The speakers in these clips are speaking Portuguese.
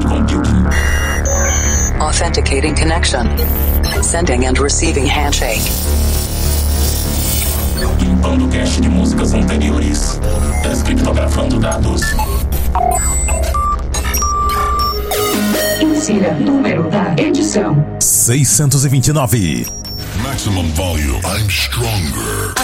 cloud computing. Authenticating connection. Sending and receiving handshake. Limpando cache de músicas anteriores. Descriptografando dados. Insira número da edição: 629. Maximum volume. I'm stronger.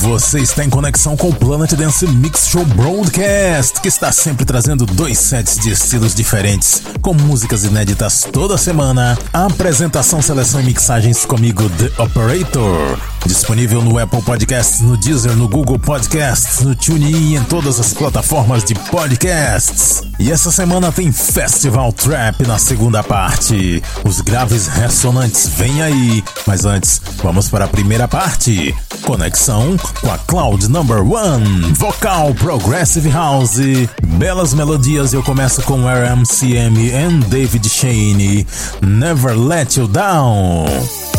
Você está em conexão com o Planet Dance Mix Show Broadcast, que está sempre trazendo dois sets de estilos diferentes, com músicas inéditas toda semana. Apresentação, seleção e mixagens comigo, The Operator. Disponível no Apple Podcasts, no Deezer, no Google Podcasts, no TuneIn e em todas as plataformas de podcasts. E essa semana tem Festival Trap na segunda parte. Os graves ressonantes vêm aí. Mas antes, vamos para a primeira parte. Conexão com a Cloud Number One, vocal Progressive House, belas melodias. Eu começo com RMCM e David Shane, Never Let You Down.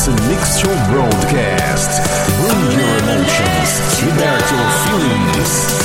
Show Broadcast. Bring your emotions, liberate your feelings.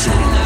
city.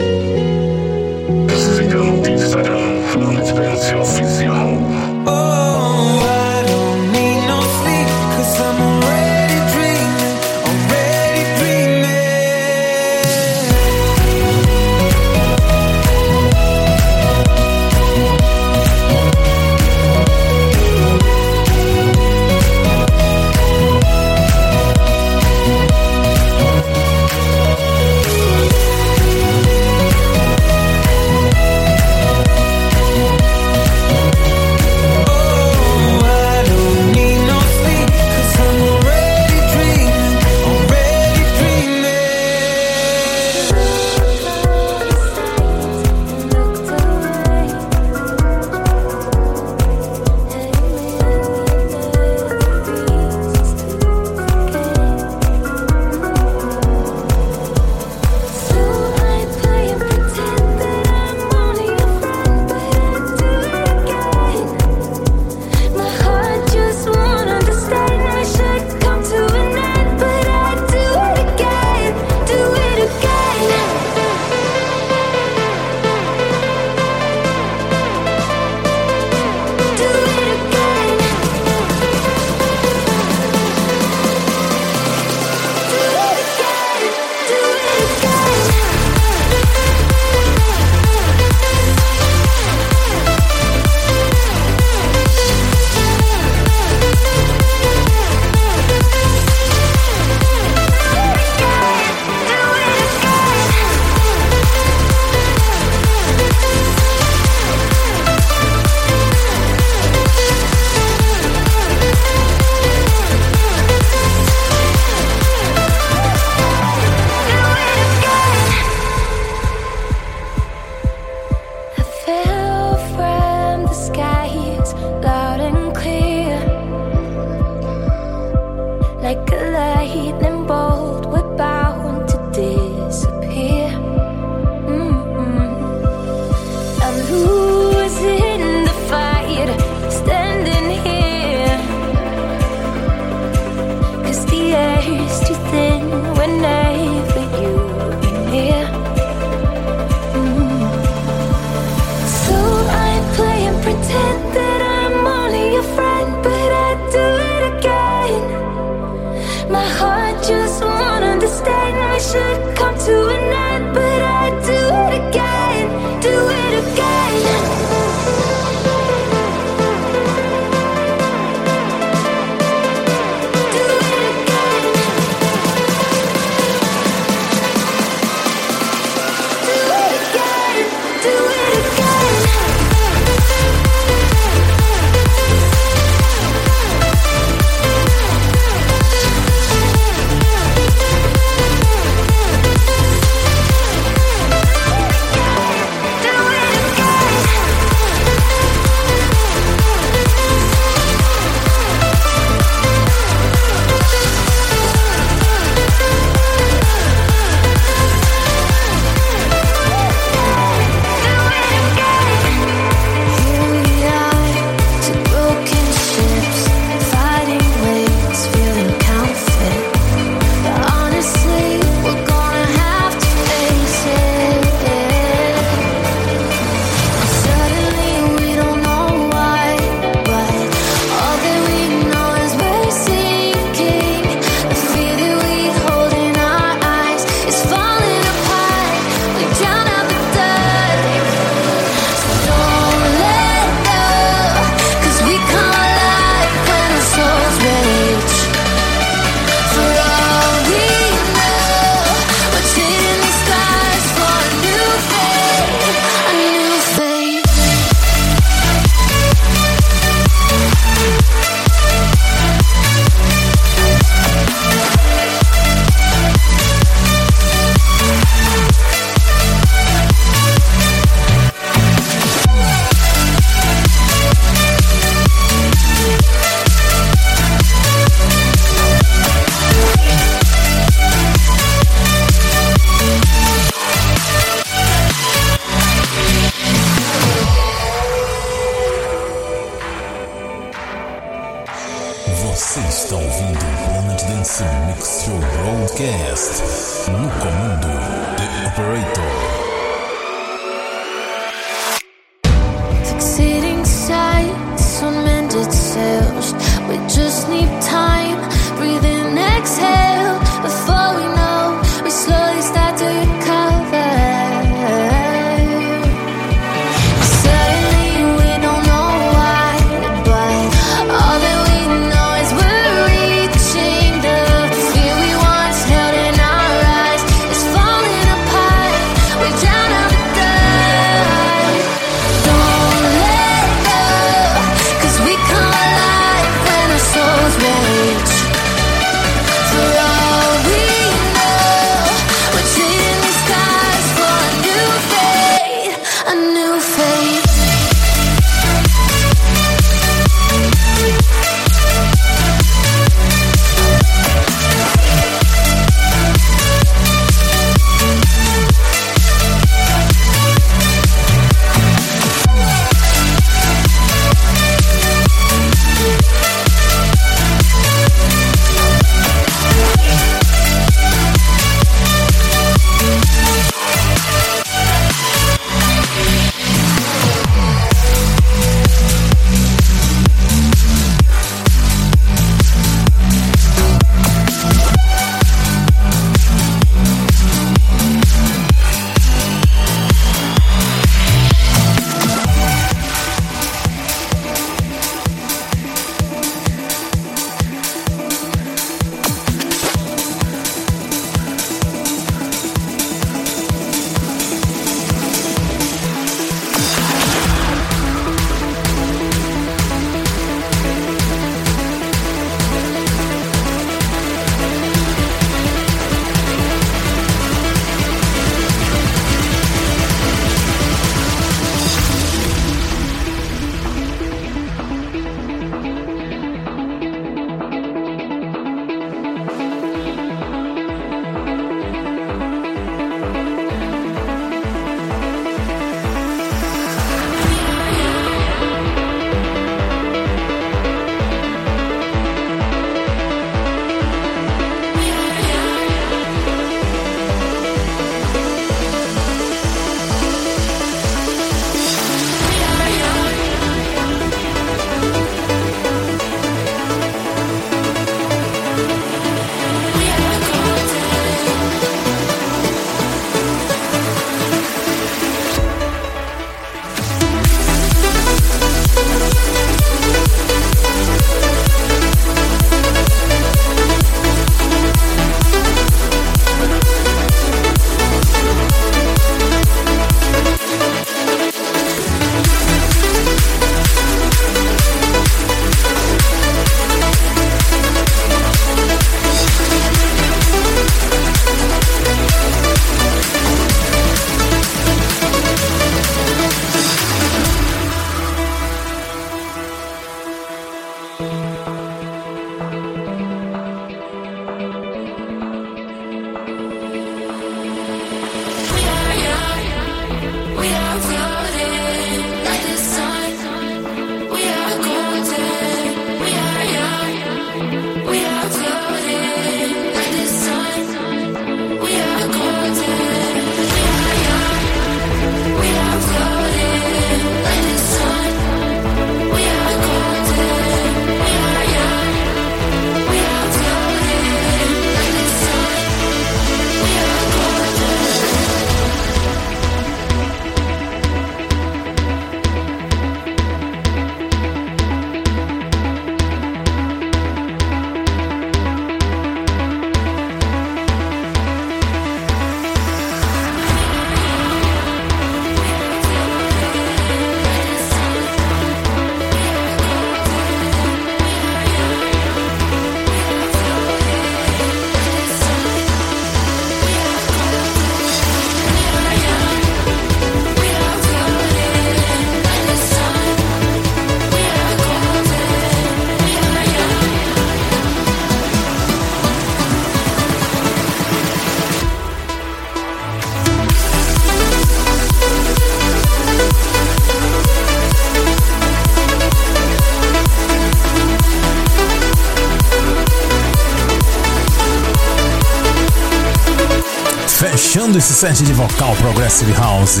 Esse set de vocal Progressive House,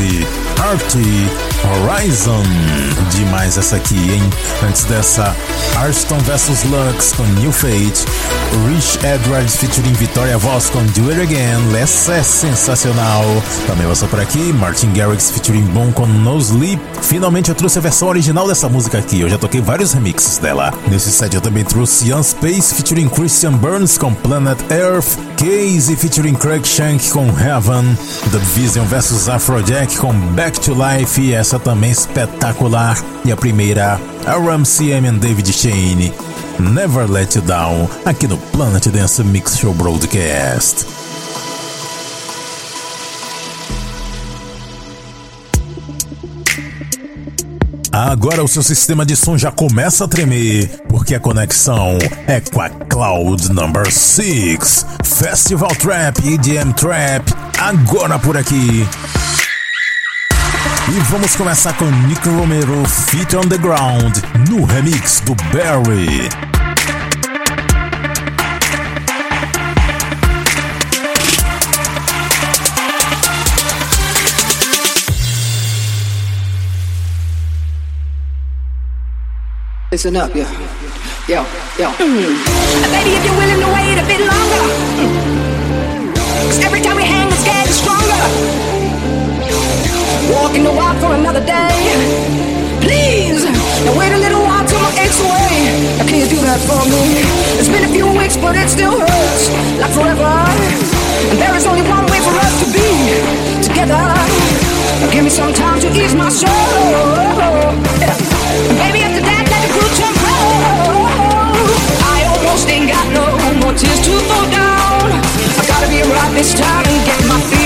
Artie Horizon. Demais essa aqui, hein? Antes dessa, Arston vs Lux com New Fate, Rich Edwards featuring Victoria Voss com Do It Again, essa é sensacional. Também passou por aqui, Martin Garrix featuring Boom com No Sleep. Finalmente eu trouxe a versão original dessa música aqui, eu já toquei vários remixes dela. Nesse set eu também trouxe Young Space featuring Christian Burns com Planet Earth, Casey featuring Craig Shank com Heaven, The Vision vs Afrojack com Back to Life e essa também espetacular. E a primeira, RMCM and David Shane, Never Let You Down, aqui no Planet Dance Mix Show Broadcast. Agora o seu sistema de som já começa a tremer, porque a conexão é com a Cloud Number 6. Festival Trap EDM Trap, agora por aqui. E vamos começar com Nick Romero Feet on the Ground, no remix do Barry. Listen up, yo. Yo, yo. Mm. Baby, if you're willing to wait a bit longer. Mm. Cause every time we hang, it's getting stronger. Walking the walk for another day. Please, now wait a little while till my aches away. Now you do that for me? It's been a few weeks, but it still hurts like forever. And there is only one way for us to be together. Now give me some time to ease my soul. Yeah. Baby, after that, let the crew jump. I almost ain't got no more tears to fall down. I gotta be right this time and get my feet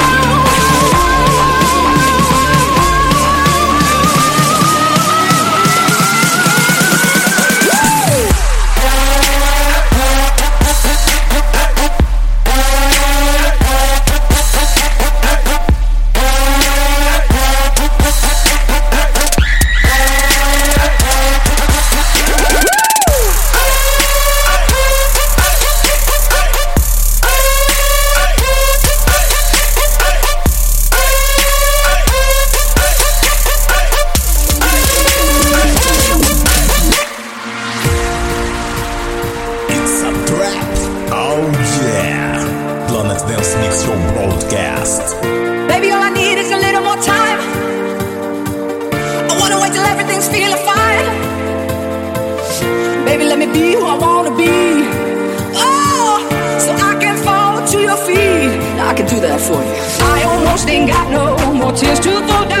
To fall down.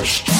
Podcast.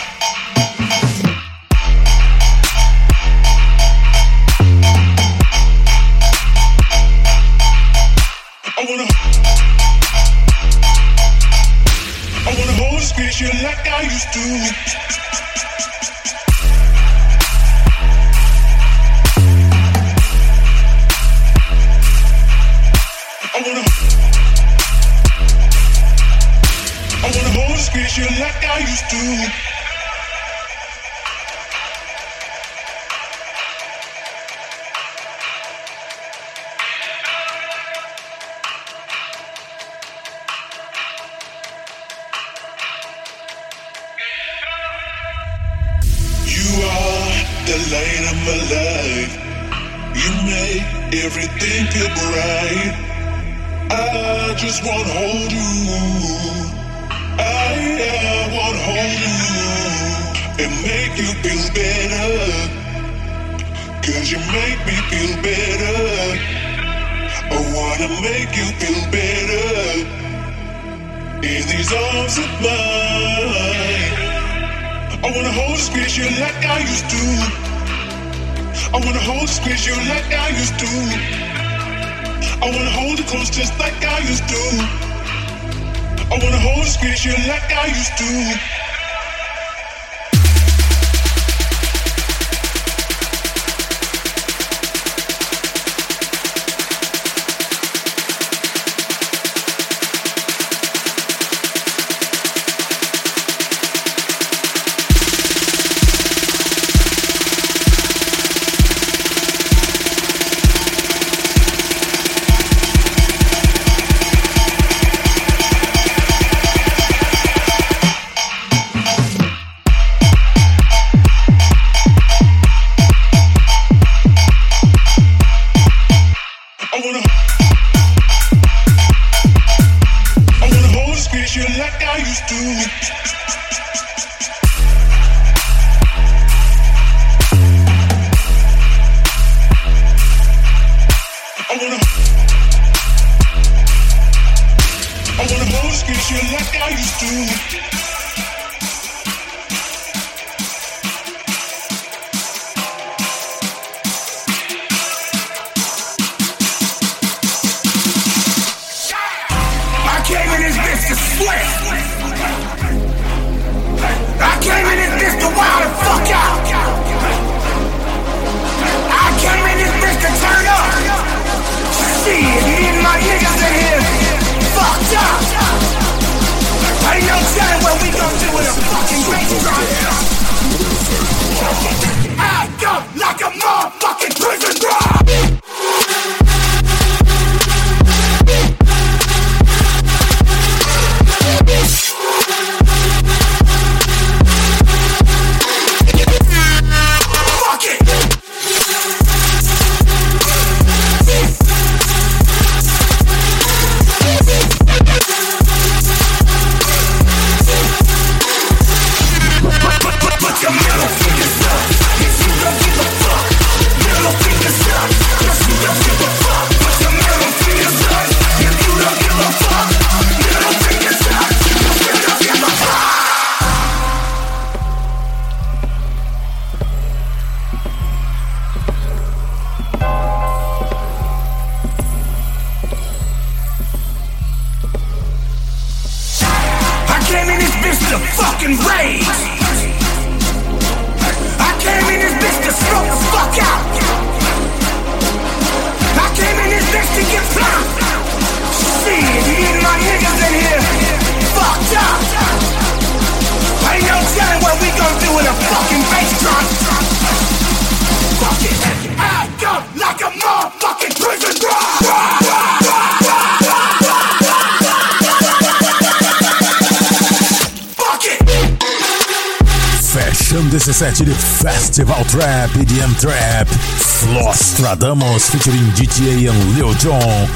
Trap, EDM Trap, Flostradamus featuring GTA and Lil Jon,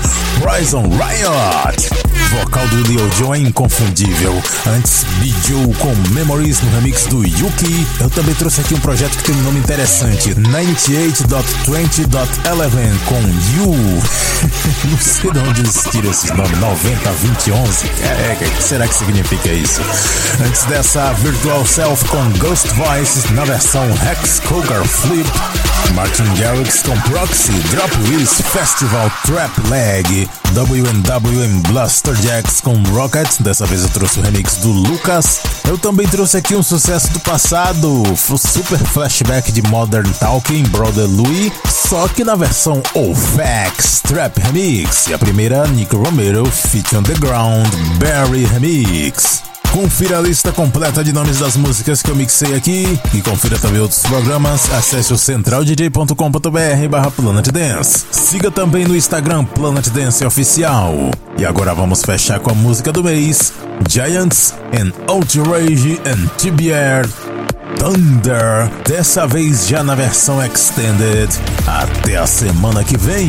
Rise on Riot. Vocal do Lil Jon é inconfundível. Antes, Bijou com Memories no remix do Yuki. Eu também trouxe aqui um projeto que tem um nome interessante: 98.20.11 com You. Não sei de onde eles tiram esses nomes: 90, 20, 11. É, o que será que significa isso? Antes dessa, Virtual Self com Ghost Voice na versão Hex Cougar Flip. Martin Garrix com Proxy, Drop Wiz Festival Trap Leg, WNWM Blaster Jacks com Rocket, dessa vez eu trouxe o remix do Lucas. Eu também trouxe aqui um sucesso do passado, o super flashback de Modern Talking, Brother Louis, só que na versão OFAX Trap Remix. E a primeira, Nick Romero, Feat on the Ground, Barry Remix. Confira a lista completa de nomes das músicas que eu mixei aqui e confira também outros programas. Acesse o centraldj.com.br barra Planet Dance. Siga também no Instagram Planet Dance Oficial. E agora vamos fechar com a música do mês: Giants and Outrage and TBR Thunder. Dessa vez já na versão extended. Até a semana que vem.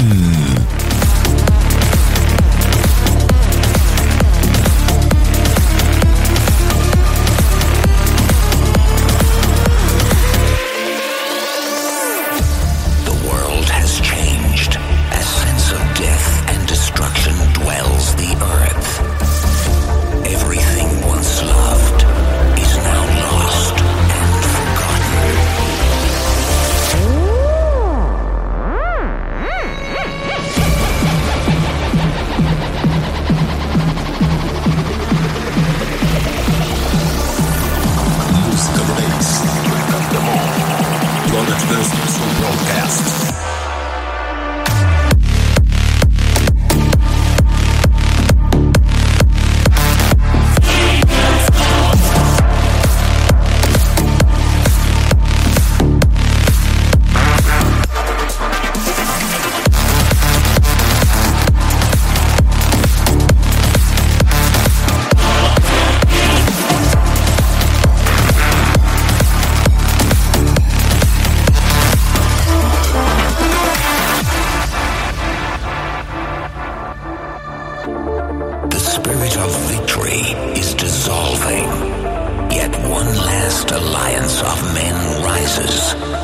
alliance of men rises.